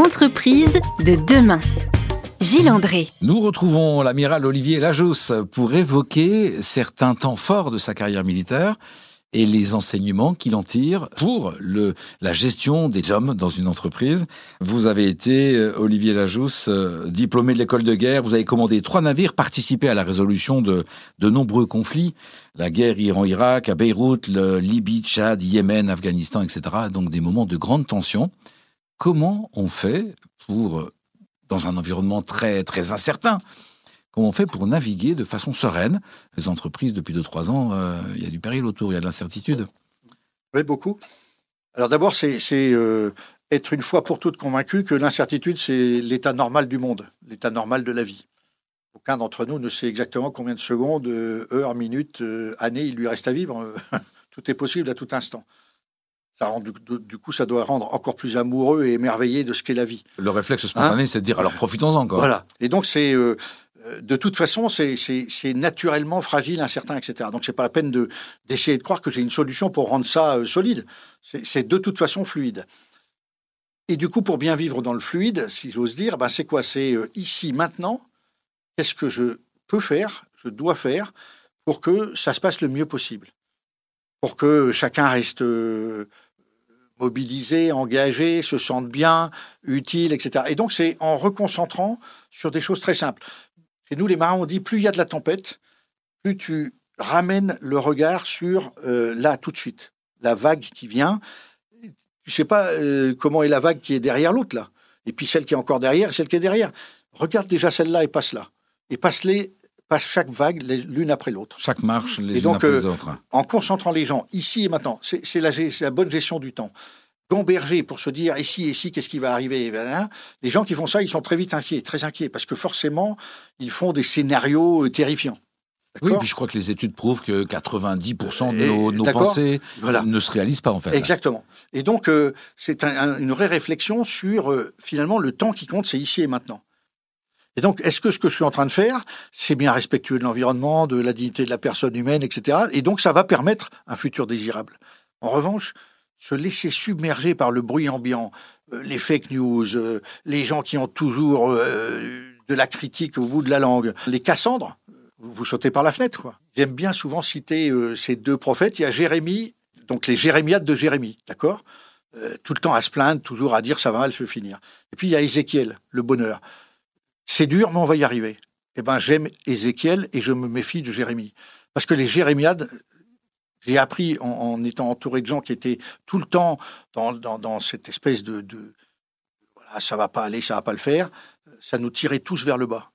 Entreprise de demain. Gilles André. Nous retrouvons l'amiral Olivier Lajousse pour évoquer certains temps forts de sa carrière militaire et les enseignements qu'il en tire pour la gestion des hommes dans une entreprise. Vous avez été, euh, Olivier Lajousse, euh, diplômé de l'école de guerre, vous avez commandé trois navires, participé à la résolution de, de nombreux conflits, la guerre Iran-Irak, à Beyrouth, le Libye, Tchad, Yémen, Afghanistan, etc. Donc des moments de grande tension. Comment on fait pour, dans un environnement très, très incertain, Comment on fait pour naviguer de façon sereine Les entreprises, depuis 2-3 ans, euh, il y a du péril autour, il y a de l'incertitude. Oui, beaucoup. Alors d'abord, c'est euh, être une fois pour toutes convaincu que l'incertitude, c'est l'état normal du monde, l'état normal de la vie. Aucun d'entre nous ne sait exactement combien de secondes, euh, heures, minutes, années il lui reste à vivre. tout est possible à tout instant. Ça rend, du, du, coup, ça doit rendre encore plus amoureux et émerveillé de ce qu'est la vie. Le réflexe spontané, hein c'est de dire alors profitons-en. Voilà. Et donc, c'est euh, de toute façon, c'est naturellement fragile, incertain, etc. Donc, c'est pas la peine d'essayer de, croire que j'ai une solution pour rendre ça euh, solide. C'est de toute façon fluide. Et du coup, pour bien vivre dans le fluide, si j'ose dire, ben c'est quoi? C'est euh, ici, maintenant, qu'est-ce que je peux faire, je dois faire pour que ça se passe le mieux possible, pour que chacun reste mobilisé, engagé, se sente bien, utile, etc. Et donc, c'est en reconcentrant sur des choses très simples. Et nous, les marins, on dit plus il y a de la tempête, plus tu ramènes le regard sur euh, là, tout de suite, la vague qui vient. Tu sais pas euh, comment est la vague qui est derrière l'autre, là. Et puis celle qui est encore derrière, celle qui est derrière. Regarde déjà celle-là et passe-là. Et passe-les, passe chaque vague l'une après l'autre. Chaque marche, les unes après les euh, autres. En concentrant les gens ici et maintenant, c'est la, la bonne gestion du temps gamberger pour se dire ici, ici, qu'est-ce qui va arriver Les gens qui font ça, ils sont très vite inquiets, très inquiets, parce que forcément, ils font des scénarios euh, terrifiants. Oui, puis je crois que les études prouvent que 90% de nos, pensées ne se réalisent pas en fait. Exactement. Et donc euh, c'est une vraie réflexion sur euh, finalement le temps qui compte, c'est ici et maintenant. Et donc est-ce que ce que je suis en train de faire, c'est bien respectueux de l'environnement, de la dignité de la personne humaine, etc. Et donc ça va permettre un futur désirable. En revanche, se laisser submerger par le bruit ambiant, euh, les fake news, euh, les gens qui ont toujours euh, de la critique au bout de la langue, les Cassandres, vous sautez par la fenêtre. J'aime bien souvent citer ces deux prophètes. Il y a Jérémie, donc les Jérémiades de Jérémie, d'accord? Tout le temps à se plaindre, toujours à dire ça va mal se finir. Et puis il y a Ézéchiel, le bonheur. C'est dur, mais on va y arriver. Eh ben j'aime Ézéchiel et je me méfie de Jérémie. Parce que les Jérémiades, j'ai appris en, étant entouré de gens qui étaient tout le temps dans, cette espèce de, de, voilà, ça va pas aller, ça va pas le faire. Ça nous tirait tous vers le bas.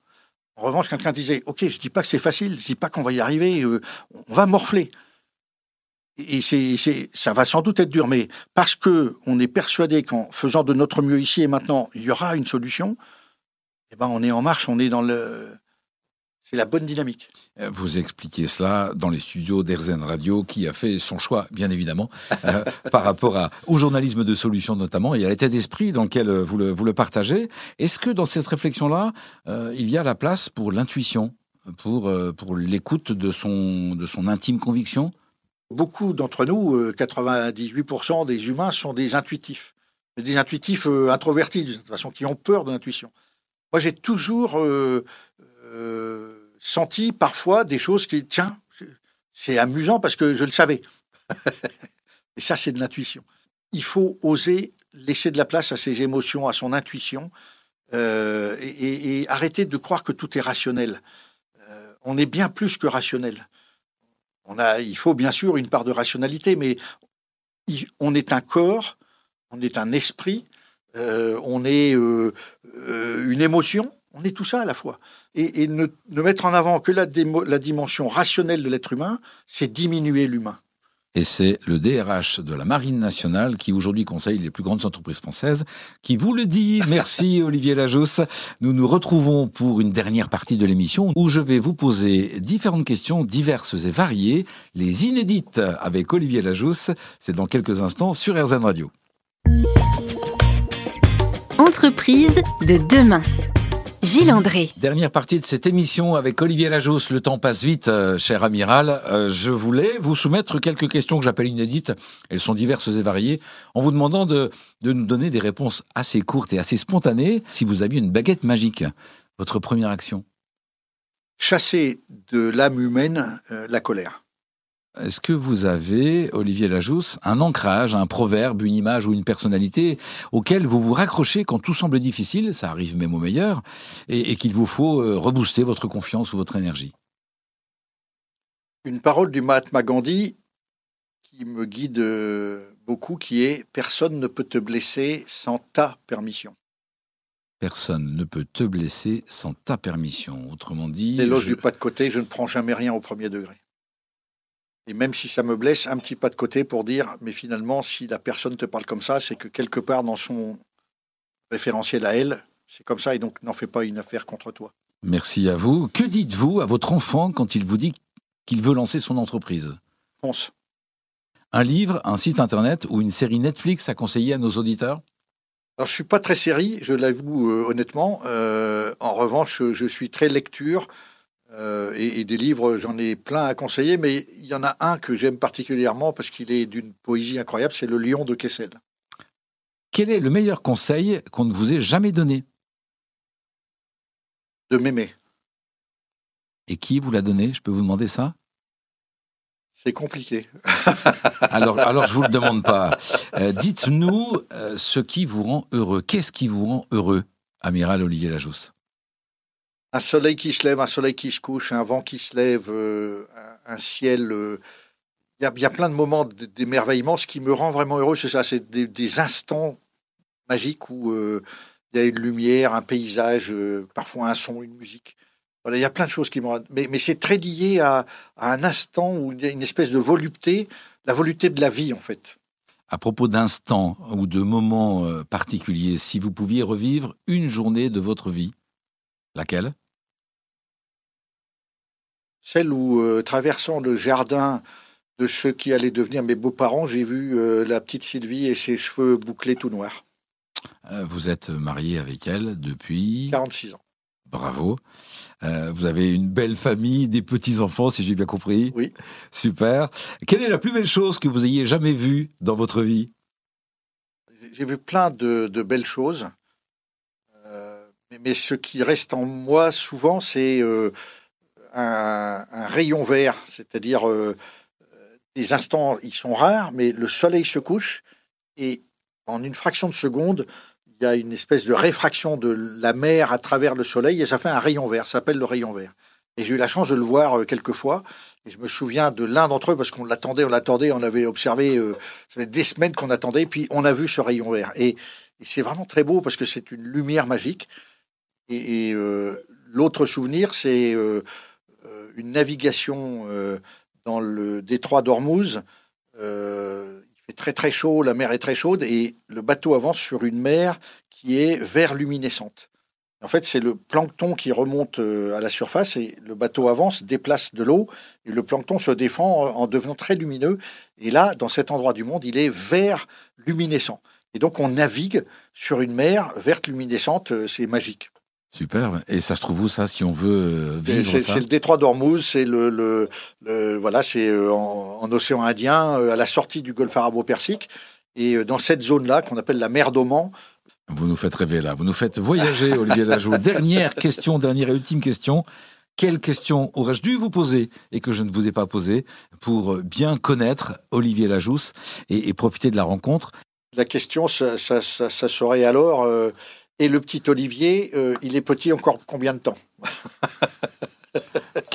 En revanche, quelqu'un disait, ok, je dis pas que c'est facile, je dis pas qu'on va y arriver, euh, on va morfler. Et c'est, ça va sans doute être dur, mais parce que on est persuadé qu'en faisant de notre mieux ici et maintenant, il y aura une solution, eh ben on est en marche, on est dans le, c'est la bonne dynamique. Euh, vous expliquez cela dans les studios d'Erzen Radio, qui a fait son choix, bien évidemment, euh, par rapport à, au journalisme de solution notamment, et à l'état d'esprit dans lequel euh, vous le, vous le partagez. Est-ce que dans cette réflexion-là, il y a la place pour l'intuition, pour, pour l'écoute de son, de son intime conviction? Beaucoup d'entre nous, 98% des humains sont des intuitifs, des intuitifs introvertis, de toute façon, qui ont peur de l'intuition. Moi, j'ai toujours senti parfois des choses qui, tiens, c'est amusant parce que je le savais. et ça, c'est de l'intuition. Il faut oser laisser de la place à ses émotions, à son intuition, euh, et, arrêter de croire que tout est rationnel. Euh, on est bien plus que rationnel. On a, il faut bien sûr une part de rationalité, mais on est un corps, on est un esprit, euh, on est une émotion, on est tout ça à la fois. Et, ne, mettre en avant que la, la dimension rationnelle de l'être humain, c'est diminuer l'humain. Et c'est le DRH de la Marine nationale qui aujourd'hui conseille les plus grandes entreprises françaises qui vous le dit. Merci Olivier Lajousse. Nous nous retrouvons pour une dernière partie de l'émission où je vais vous poser différentes questions diverses et variées, les inédites avec Olivier Lajousse. C'est dans quelques instants sur RZN Radio. Entreprise de demain Gilles André. Dernière partie de cette émission avec Olivier Lajousse. Le temps passe vite, euh, cher amiral. Euh, je voulais vous soumettre quelques questions que j'appelle inédites. Elles sont diverses et variées, en vous demandant de, de nous donner des réponses assez courtes et assez spontanées. Si vous aviez une baguette magique, votre première action? Chasser de l'âme humaine euh, la colère. Est-ce que vous avez, Olivier Lajousse, un ancrage, un proverbe, une image ou une personnalité auquel vous vous raccrochez quand tout semble difficile, ça arrive même au meilleur, et, et qu'il vous faut euh, rebooster votre confiance ou votre énergie? Une parole du Mahatma Gandhi qui me guide euh, beaucoup, qui est Personne ne peut te blesser sans ta permission. Personne ne peut te blesser sans ta permission. Autrement dit... L'éloge je- du pas de côté, je ne prends jamais rien au premier degré. Et même si ça me blesse, un petit pas de côté pour dire, mais finalement, si la personne te parle comme ça, c'est que quelque part dans son référentiel à elle, c'est comme ça, et donc n'en fais pas une affaire contre toi. Merci à vous. Que dites-vous à votre enfant quand il vous dit qu'il veut lancer son entreprise? Ponce. Un livre, un site internet ou une série Netflix à conseiller à nos auditeurs? Alors, je suis pas très série, je l'avoue euh, honnêtement. Euh, en revanche, je suis très lecture euh, et, et des livres, j'en ai plein à conseiller, mais il y en a un que j'aime particulièrement parce qu'il est d'une poésie incroyable, c'est Le Lion de Kessel. Quel est le meilleur conseil qu'on ne vous ait jamais donné? De m'aimer. Et qui vous l'a donné? Je peux vous demander ça? C'est compliqué. alors, alors, je vous le demande pas. Euh, Dites-nous euh, ce qui vous rend heureux. Qu'est-ce qui vous rend heureux, amiral Olivier Lajousse? Un soleil qui se lève, un soleil qui se couche, un vent qui se lève, euh, un, ciel. euh, Il y, a, plein de moments d'émerveillement. Ce qui me rend vraiment heureux, c'est ça, c'est des, instants magiques où euh, il y a une lumière, un paysage, parfois un son, une musique. Il y a plein de choses qui me rendent. Mais, mais c'est très lié à, à un instant où il y a une espèce de volupté, la volupté de la vie en fait. À propos d'instants ou de moments particuliers, si vous pouviez revivre une journée de votre vie, laquelle? Celle où, euh, traversant le jardin de ceux qui allaient devenir mes beaux-parents, j'ai vu euh, la petite Sylvie et ses cheveux bouclés tout noirs. Euh, Vous êtes marié avec elle depuis 46 ans. Bravo. Euh, vous avez une belle famille, des petits-enfants, si j'ai bien compris. Oui. Super. Quelle est la plus belle chose que vous ayez jamais vue dans votre vie? J'ai vu plein de, de belles choses. Euh, mais, mais ce qui reste en moi souvent, c'est euh, un, rayon vert. C'est-à-dire, euh, des instants, ils sont rares, mais le soleil se couche et en une fraction de seconde, il y a une espèce de réfraction de la mer à travers le soleil et ça fait un rayon vert. Ça s'appelle le rayon vert. Et j'ai eu la chance de le voir euh, quelques fois. Et je me souviens de l'un d'entre eux parce qu'on l'attendait, on l'attendait, on avait observé, euh, ça fait des semaines qu'on attendait, puis on a vu ce rayon vert. Et, et c'est vraiment très beau parce que c'est une lumière magique. Et, et, l'autre souvenir, c'est une navigation euh, dans le détroit d'Ormuz. Euh, il fait très très chaud, la mer est très chaude et le bateau avance sur une mer qui est vert luminescente. En fait, c'est le plancton qui remonte euh, à la surface et le bateau avance, déplace de l'eau et le plancton se défend en- en devenant très lumineux. Et là, dans cet endroit du monde, il est vert luminescent. Et donc, on navigue sur une mer verte luminescente, c'est magique. Superbe. Et ça se trouve où ça, si on veut euh, C'est vivre ça c'est le détroit d'Ormuz, c'est le, le- le- voilà, c'est euh, en, en océan Indien, euh, à la sortie du Golfe arabo-persique. Et dans cette zone-là, qu'on appelle la mer d'Oman, Vous nous faites rêver là. Vous nous faites voyager, Olivier Lajoux. Dernière question, dernière et ultime question. Quelle question aurais-je dû vous poser et que je ne vous ai pas posée pour bien connaître Olivier Lajousse et, et profiter de la rencontre? La question, ça, ça- ça- ça serait alors, euh, et le petit Olivier, euh, il est petit encore combien de temps?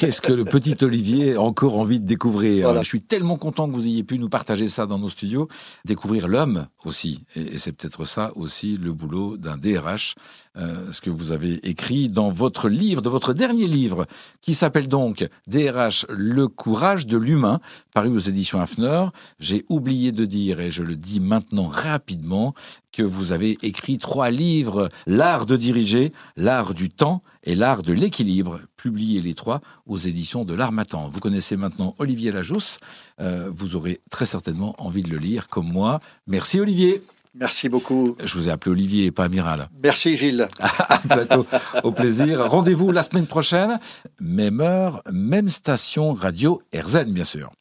Qu'est-ce que le petit Olivier a encore envie de découvrir. Je suis tellement content que vous ayez pu nous partager ça dans nos studios, découvrir l'homme aussi. Et, et c'est peut-être ça aussi le boulot d'un DRH, euh, ce que vous avez écrit dans votre livre, de votre dernier livre, qui s'appelle donc DRH, le courage de l'humain, paru aux éditions Hafner. J'ai oublié de dire, et je le dis maintenant rapidement, que vous avez écrit trois livres, L'art de diriger, L'art du temps et L'art de l'équilibre, publiés les trois aux éditions de l'Armatan. Vous connaissez maintenant Olivier Lajousse, Euh, vous aurez très certainement envie de le lire comme moi. Merci Olivier. Merci beaucoup. Je vous ai appelé Olivier et pas Amiral. Merci Gilles. à bientôt. Au plaisir. Rendez-vous la semaine prochaine. Même heure, même station radio RZN, bien sûr.